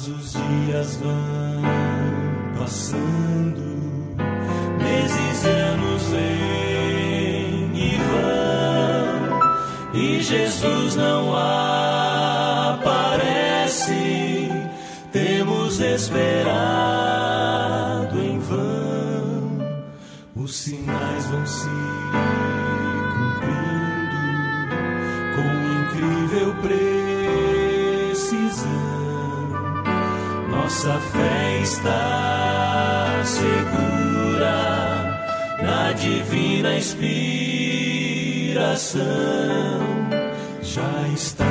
Mas os dias vão passando, meses, e anos vêm e vão, e Jesus não Nossa fé está segura na divina inspiração. Já está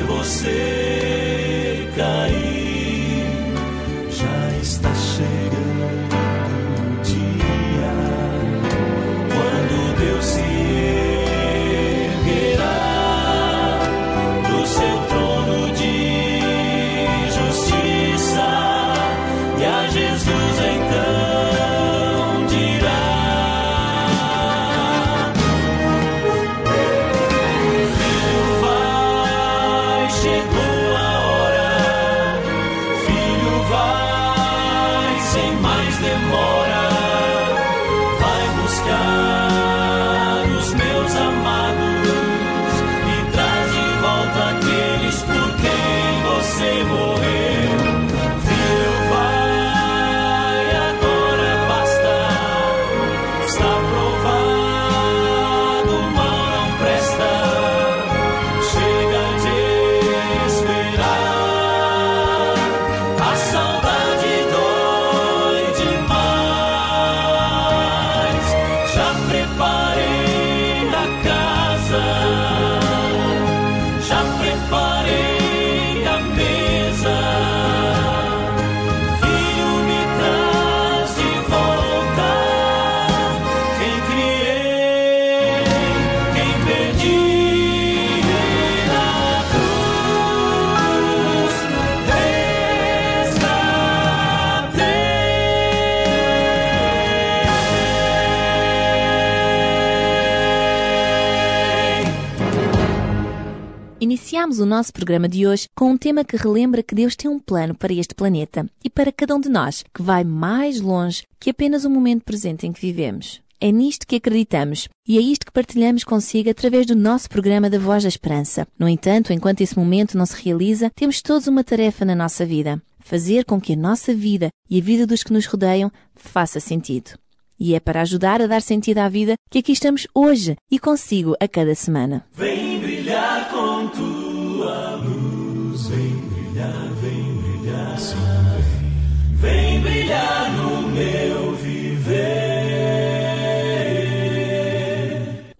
você cair. Iniciamos o nosso programa de hoje com um tema que relembra que Deus tem um plano para este planeta e para cada um de nós, que vai mais longe que apenas o momento presente em que vivemos. É nisto que acreditamos e é isto que partilhamos consigo através do nosso programa da Voz da Esperança. No entanto, enquanto esse momento não se realiza, temos todos uma tarefa na nossa vida: fazer com que a nossa vida e a vida dos que nos rodeiam faça sentido. E é para ajudar a dar sentido à vida que aqui estamos hoje e consigo a cada semana. Vem brilhar com tua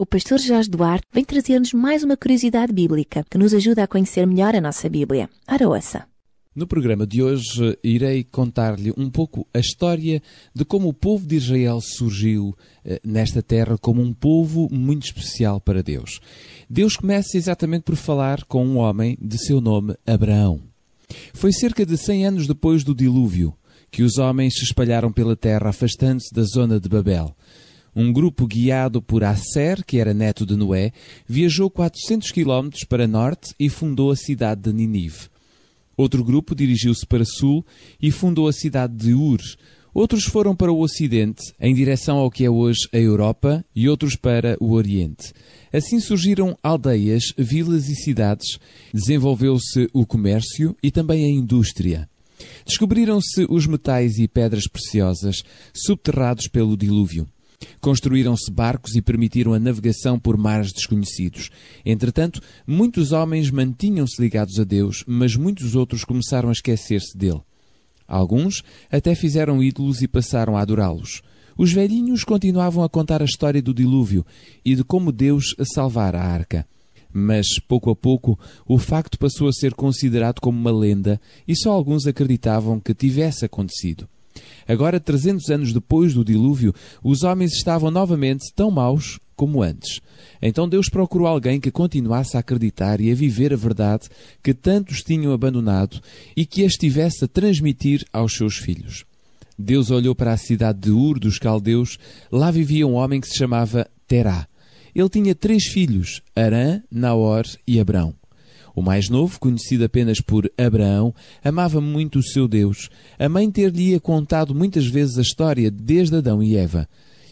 O pastor Jorge Duarte vem trazer-nos mais uma curiosidade bíblica que nos ajuda a conhecer melhor a nossa Bíblia. Ora, ouça. No programa de hoje irei contar-lhe um pouco a história de como o povo de Israel surgiu eh, nesta terra como um povo muito especial para Deus. Deus começa exatamente por falar com um homem de seu nome Abraão. Foi cerca de 100 anos depois do dilúvio que os homens se espalharam pela terra afastando-se da zona de Babel. Um grupo guiado por Acer, que era neto de Noé, viajou 400 quilómetros para norte e fundou a cidade de Ninive. Outro grupo dirigiu-se para sul e fundou a cidade de Ur. Outros foram para o ocidente, em direção ao que é hoje a Europa, e outros para o oriente. Assim surgiram aldeias, vilas e cidades, desenvolveu-se o comércio e também a indústria. Descobriram-se os metais e pedras preciosas subterrados pelo dilúvio. Construíram-se barcos e permitiram a navegação por mares desconhecidos. Entretanto, muitos homens mantinham-se ligados a Deus, mas muitos outros começaram a esquecer-se dele. Alguns até fizeram ídolos e passaram a adorá-los. Os velhinhos continuavam a contar a história do dilúvio e de como Deus salvara a arca. Mas, pouco a pouco, o facto passou a ser considerado como uma lenda e só alguns acreditavam que tivesse acontecido. Agora, 300 anos depois do dilúvio, os homens estavam novamente tão maus como antes. Então Deus procurou alguém que continuasse a acreditar e a viver a verdade que tantos tinham abandonado e que a estivesse a transmitir aos seus filhos. Deus olhou para a cidade de Ur dos Caldeus. Lá vivia um homem que se chamava Terá. Ele tinha três filhos, Arã, Naor e Abrão. O mais novo, conhecido apenas por Abraão, amava muito o seu Deus. A mãe ter-lhe contado muitas vezes a história desde Adão e Eva.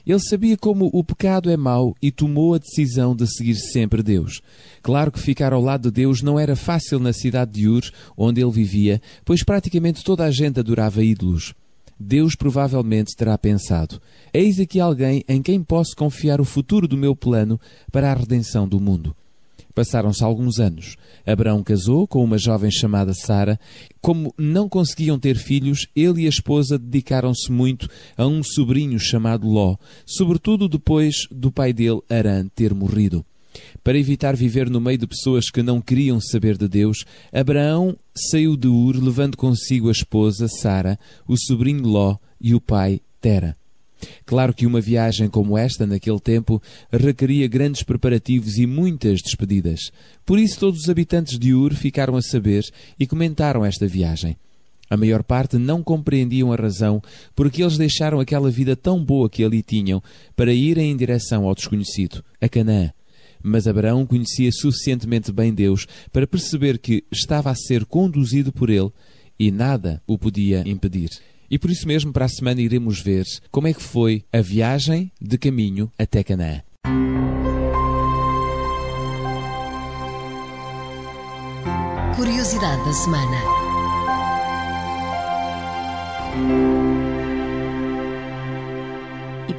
Ele sabia como o pecado é mau e tomou a decisão de seguir sempre Deus. Claro que ficar ao lado de Deus não era fácil na cidade de Ur, onde ele vivia, pois praticamente toda a gente adorava ídolos. Deus provavelmente terá pensado: Eis aqui alguém em quem posso confiar o futuro do meu plano para a redenção do mundo. Passaram-se alguns anos. Abraão casou com uma jovem chamada Sara. Como não conseguiam ter filhos, ele e a esposa dedicaram-se muito a um sobrinho chamado Ló, sobretudo depois do pai dele, Arã, ter morrido. Para evitar viver no meio de pessoas que não queriam saber de Deus, Abraão saiu de Ur, levando consigo a esposa, Sara, o sobrinho Ló e o pai, Tera. Claro que uma viagem como esta, naquele tempo, requeria grandes preparativos e muitas despedidas. Por isso, todos os habitantes de Ur ficaram a saber e comentaram esta viagem. A maior parte não compreendiam a razão porque eles deixaram aquela vida tão boa que ali tinham para irem em direção ao desconhecido, a Canaã. Mas Abraão conhecia suficientemente bem Deus para perceber que estava a ser conduzido por ele e nada o podia impedir. E por isso mesmo, para a semana, iremos ver como é que foi a viagem de caminho até Canaã. Curiosidade da semana.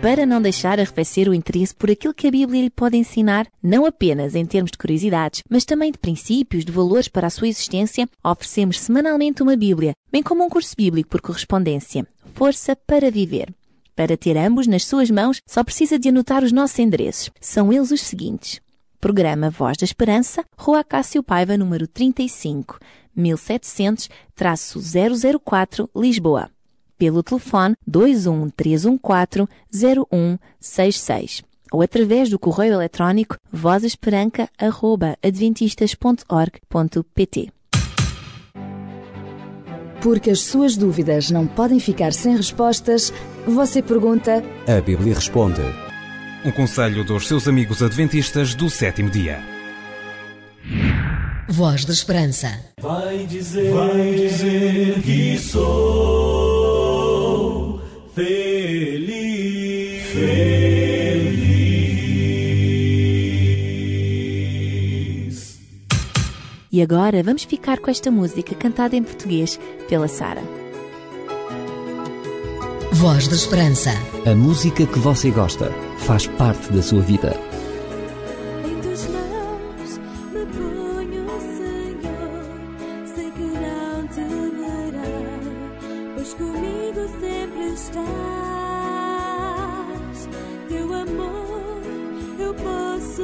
Para não deixar arrefecer o interesse por aquilo que a Bíblia lhe pode ensinar, não apenas em termos de curiosidades, mas também de princípios, de valores para a sua existência, oferecemos semanalmente uma Bíblia, bem como um curso bíblico por correspondência. Força para viver. Para ter ambos nas suas mãos, só precisa de anotar os nossos endereços. São eles os seguintes. Programa Voz da Esperança, Rua Cássio Paiva, número 35, 1700-004, Lisboa pelo telefone 213140166 ou através do correio eletrónico vozesperanca.adventistas.org.pt. Porque as suas dúvidas não podem ficar sem respostas, você pergunta. A Bíblia responde. Um conselho dos seus amigos adventistas do sétimo dia. Voz da Esperança. Vai dizer, vai dizer que sou feliz. Feliz. E agora vamos ficar com esta música cantada em português pela Sara. Voz da Esperança. A música que você gosta faz parte da sua vida.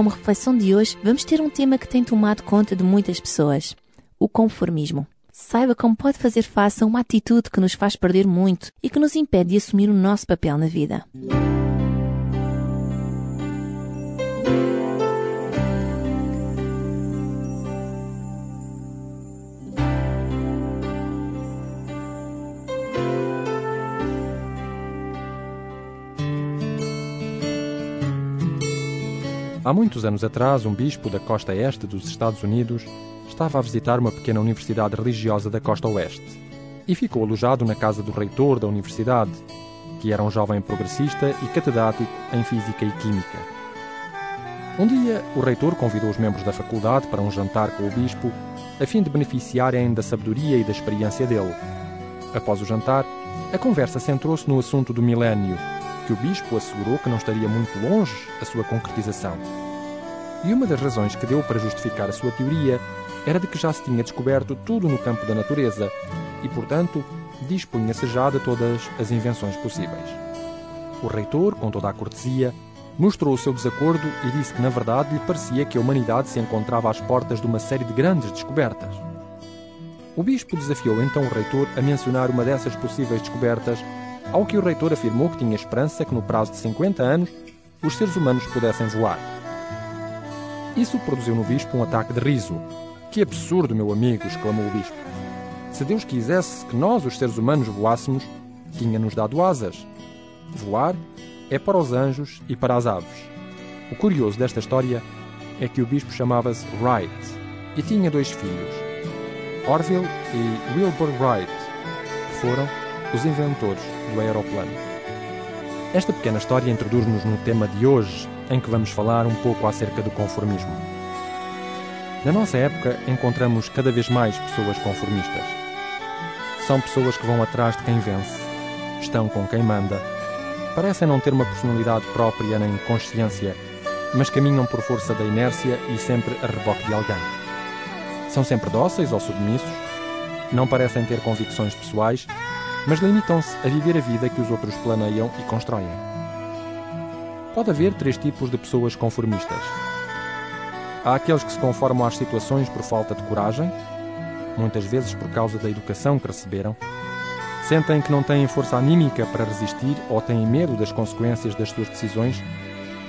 Como reflexão de hoje, vamos ter um tema que tem tomado conta de muitas pessoas: o conformismo. Saiba como pode fazer face a uma atitude que nos faz perder muito e que nos impede de assumir o nosso papel na vida. Há muitos anos atrás, um bispo da costa este dos Estados Unidos estava a visitar uma pequena universidade religiosa da costa oeste e ficou alojado na casa do reitor da universidade, que era um jovem progressista e catedrático em Física e Química. Um dia, o reitor convidou os membros da faculdade para um jantar com o bispo, a fim de beneficiarem da sabedoria e da experiência dele. Após o jantar, a conversa centrou-se no assunto do milénio, que o bispo assegurou que não estaria muito longe a sua concretização. E uma das razões que deu para justificar a sua teoria era de que já se tinha descoberto tudo no campo da natureza e, portanto, dispunha-se já de todas as invenções possíveis. O reitor, com toda a cortesia, mostrou o seu desacordo e disse que, na verdade, lhe parecia que a humanidade se encontrava às portas de uma série de grandes descobertas. O bispo desafiou então o reitor a mencionar uma dessas possíveis descobertas, ao que o reitor afirmou que tinha esperança que, no prazo de 50 anos, os seres humanos pudessem voar. Isso produziu no bispo um ataque de riso. Que absurdo, meu amigo! exclamou o bispo. Se Deus quisesse que nós, os seres humanos, voássemos, tinha-nos dado asas. Voar é para os anjos e para as aves. O curioso desta história é que o bispo chamava-se Wright e tinha dois filhos, Orville e Wilbur Wright, que foram os inventores do aeroplano. Esta pequena história introduz-nos no tema de hoje, em que vamos falar um pouco acerca do conformismo. Na nossa época, encontramos cada vez mais pessoas conformistas. São pessoas que vão atrás de quem vence, estão com quem manda, parecem não ter uma personalidade própria nem consciência, mas caminham por força da inércia e sempre a reboque de alguém. São sempre dóceis ou submissos, não parecem ter convicções pessoais, mas limitam-se a viver a vida que os outros planeiam e constroem. Pode haver três tipos de pessoas conformistas. Há aqueles que se conformam às situações por falta de coragem, muitas vezes por causa da educação que receberam. Sentem que não têm força anímica para resistir ou têm medo das consequências das suas decisões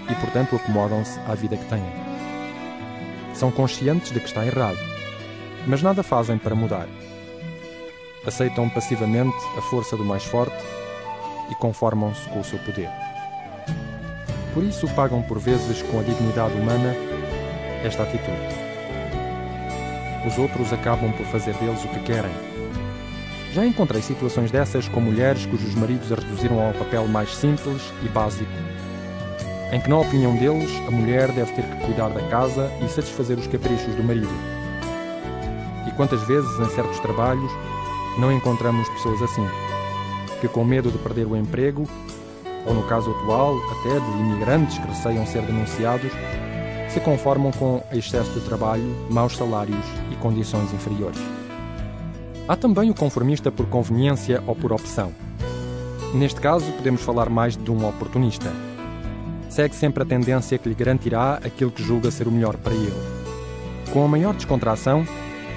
e, portanto, acomodam-se à vida que têm. São conscientes de que está errado, mas nada fazem para mudar. Aceitam passivamente a força do mais forte e conformam-se com o seu poder. Por isso, pagam por vezes com a dignidade humana esta atitude. Os outros acabam por fazer deles o que querem. Já encontrei situações dessas com mulheres cujos maridos a reduziram ao papel mais simples e básico, em que, na opinião deles, a mulher deve ter que cuidar da casa e satisfazer os caprichos do marido. E quantas vezes, em certos trabalhos, não encontramos pessoas assim, que com medo de perder o emprego, ou no caso atual, até de imigrantes que receiam ser denunciados, se conformam com excesso de trabalho, maus salários e condições inferiores. Há também o conformista por conveniência ou por opção. Neste caso, podemos falar mais de um oportunista. Segue sempre a tendência que lhe garantirá aquilo que julga ser o melhor para ele. Com a maior descontração,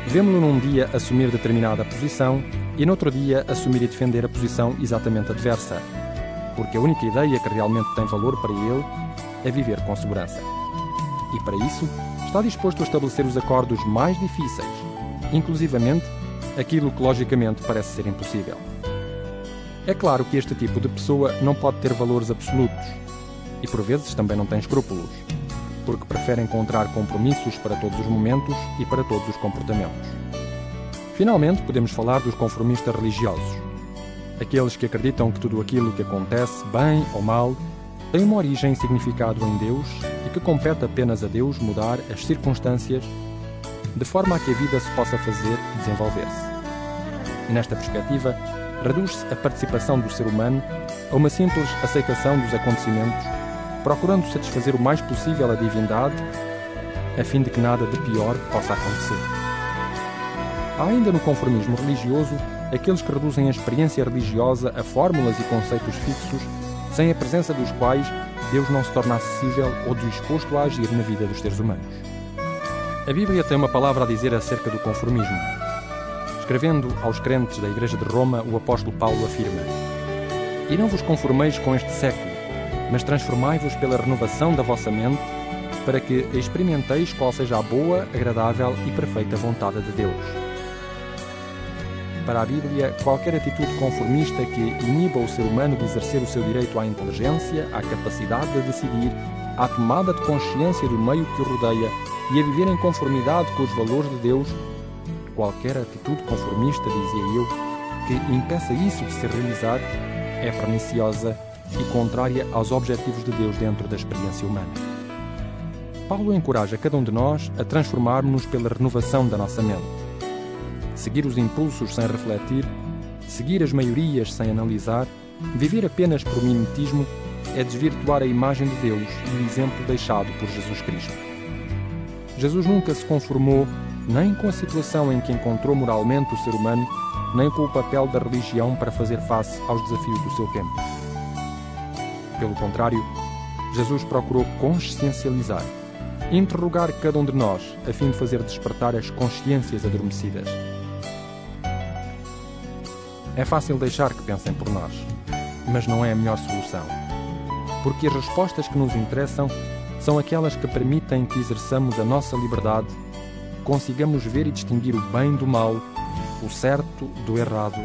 vemos-lo num dia assumir determinada posição e noutro dia assumir e defender a posição exatamente adversa, porque a única ideia que realmente tem valor para ele é viver com segurança e, para isso, está disposto a estabelecer os acordos mais difíceis, inclusivamente aquilo que logicamente parece ser impossível. É claro que este tipo de pessoa não pode ter valores absolutos e, por vezes, também não tem escrúpulos, porque prefere encontrar compromissos para todos os momentos e para todos os comportamentos. Finalmente, podemos falar dos conformistas religiosos, aqueles que acreditam que tudo aquilo que acontece, bem ou mal, tem uma origem e significado em Deus e que compete apenas a Deus mudar as circunstâncias de forma a que a vida se possa fazer desenvolver-se. Nesta perspectiva, reduz-se a participação do ser humano a uma simples aceitação dos acontecimentos, procurando satisfazer o mais possível a divindade, a fim de que nada de pior possa acontecer. Há ainda no conformismo religioso aqueles que reduzem a experiência religiosa a fórmulas e conceitos fixos, sem a presença dos quais Deus não se torna acessível ou disposto a agir na vida dos seres humanos. A Bíblia tem uma palavra a dizer acerca do conformismo. Escrevendo aos crentes da Igreja de Roma, o apóstolo Paulo afirma: E não vos conformeis com este século, mas transformai-vos pela renovação da vossa mente, para que experimenteis qual seja a boa, agradável e perfeita vontade de Deus. Para a Bíblia, qualquer atitude conformista que iniba o ser humano de exercer o seu direito à inteligência, à capacidade de decidir, à tomada de consciência do meio que o rodeia e a viver em conformidade com os valores de Deus, qualquer atitude conformista, dizia eu, que impeça isso de se realizar, é perniciosa e contrária aos objetivos de Deus dentro da experiência humana. Paulo encoraja cada um de nós a transformarmos-nos pela renovação da nossa mente. Seguir os impulsos sem refletir, seguir as maiorias sem analisar, viver apenas por mimetismo é desvirtuar a imagem de Deus e o exemplo deixado por Jesus Cristo. Jesus nunca se conformou nem com a situação em que encontrou moralmente o ser humano, nem com o papel da religião para fazer face aos desafios do seu tempo. Pelo contrário, Jesus procurou consciencializar, interrogar cada um de nós, a fim de fazer despertar as consciências adormecidas. É fácil deixar que pensem por nós, mas não é a melhor solução. Porque as respostas que nos interessam são aquelas que permitem que exerçamos a nossa liberdade, consigamos ver e distinguir o bem do mal, o certo do errado,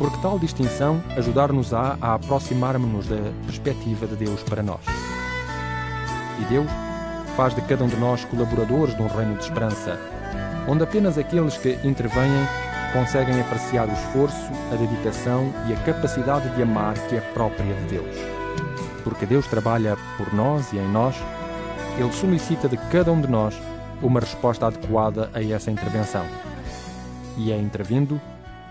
porque tal distinção ajudar-nos-á a aproximar-nos da perspectiva de Deus para nós. E Deus faz de cada um de nós colaboradores de um reino de esperança, onde apenas aqueles que intervêm conseguem apreciar o esforço, a dedicação e a capacidade de amar que é própria de Deus. Porque Deus trabalha por nós e em nós, Ele solicita de cada um de nós uma resposta adequada a essa intervenção. E é intervindo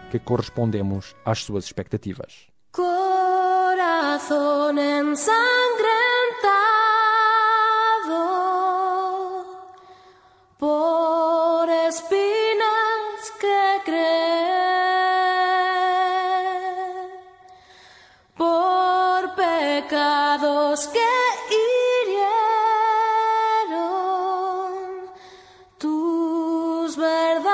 que correspondemos às suas expectativas. Corazón ensangrentado por espinas que creen, por pecados que hirieron tus verdades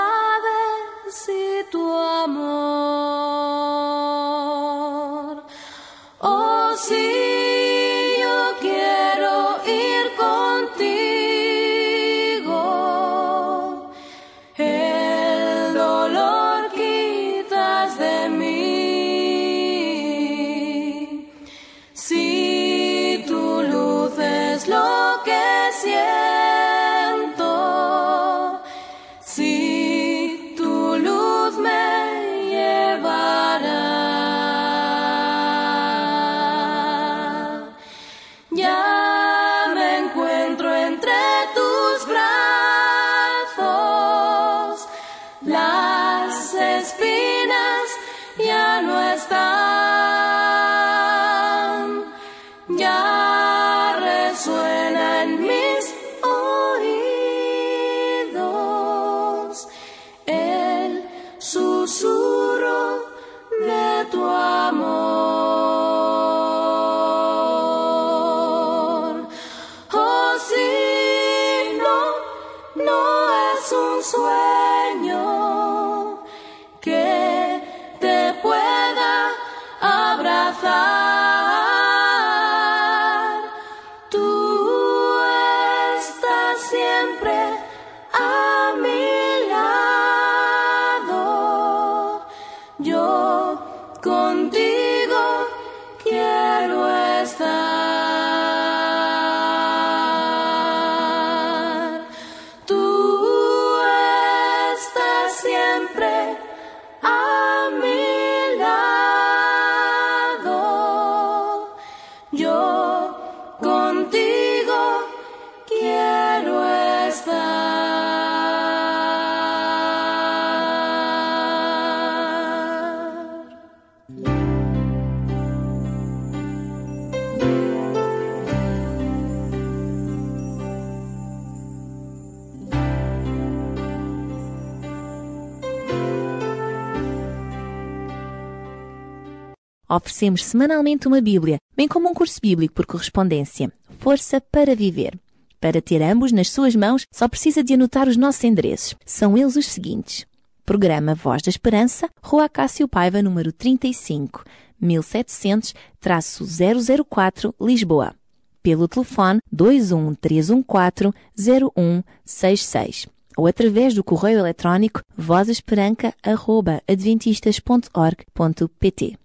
siempre Oferecemos semanalmente uma Bíblia, bem como um curso bíblico por correspondência. Força para viver. Para ter ambos nas suas mãos, só precisa de anotar os nossos endereços. São eles os seguintes. Programa Voz da Esperança, Rua Cássio Paiva, número 35, 1700-004, Lisboa. Pelo telefone 21314-0166 ou através do correio eletrónico vozesperanca.adventistas.org.pt.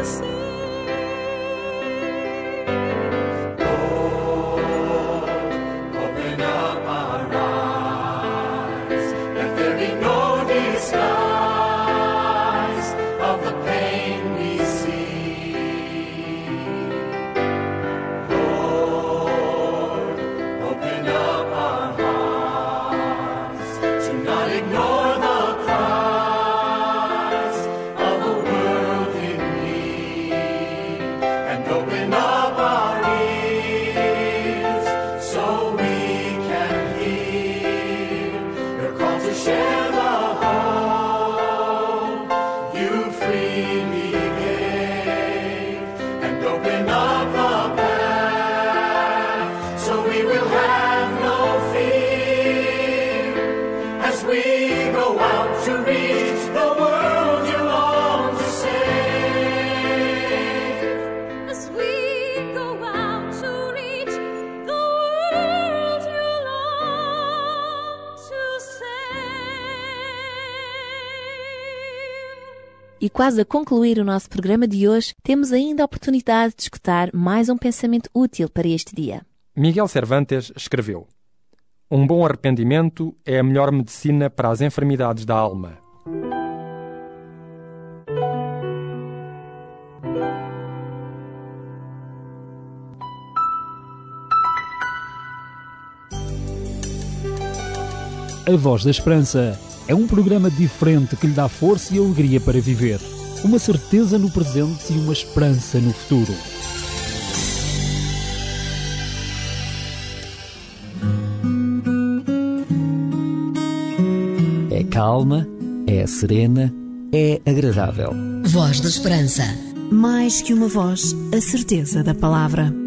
the sea. Quase a concluir o nosso programa de hoje, temos ainda a oportunidade de escutar mais um pensamento útil para este dia. Miguel Cervantes escreveu: Um bom arrependimento é a melhor medicina para as enfermidades da alma. A Voz da Esperança é um programa diferente que lhe dá força e alegria para viver, uma certeza no presente e uma esperança no futuro. É calma, é serena, é agradável. Voz da Esperança. Mais que uma voz, a certeza da palavra.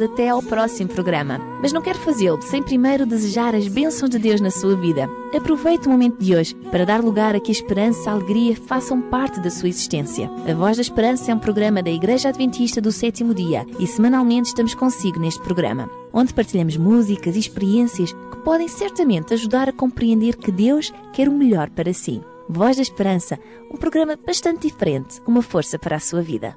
Até ao próximo programa, mas não quero fazê-lo sem primeiro desejar as bênçãos de Deus na sua vida. Aproveite o momento de hoje para dar lugar a que a esperança e a alegria façam parte da sua existência. A Voz da Esperança é um programa da Igreja Adventista do Sétimo Dia e semanalmente estamos consigo neste programa, onde partilhamos músicas e experiências que podem certamente ajudar a compreender que Deus quer o melhor para si. Voz da Esperança, um programa bastante diferente, uma força para a sua vida.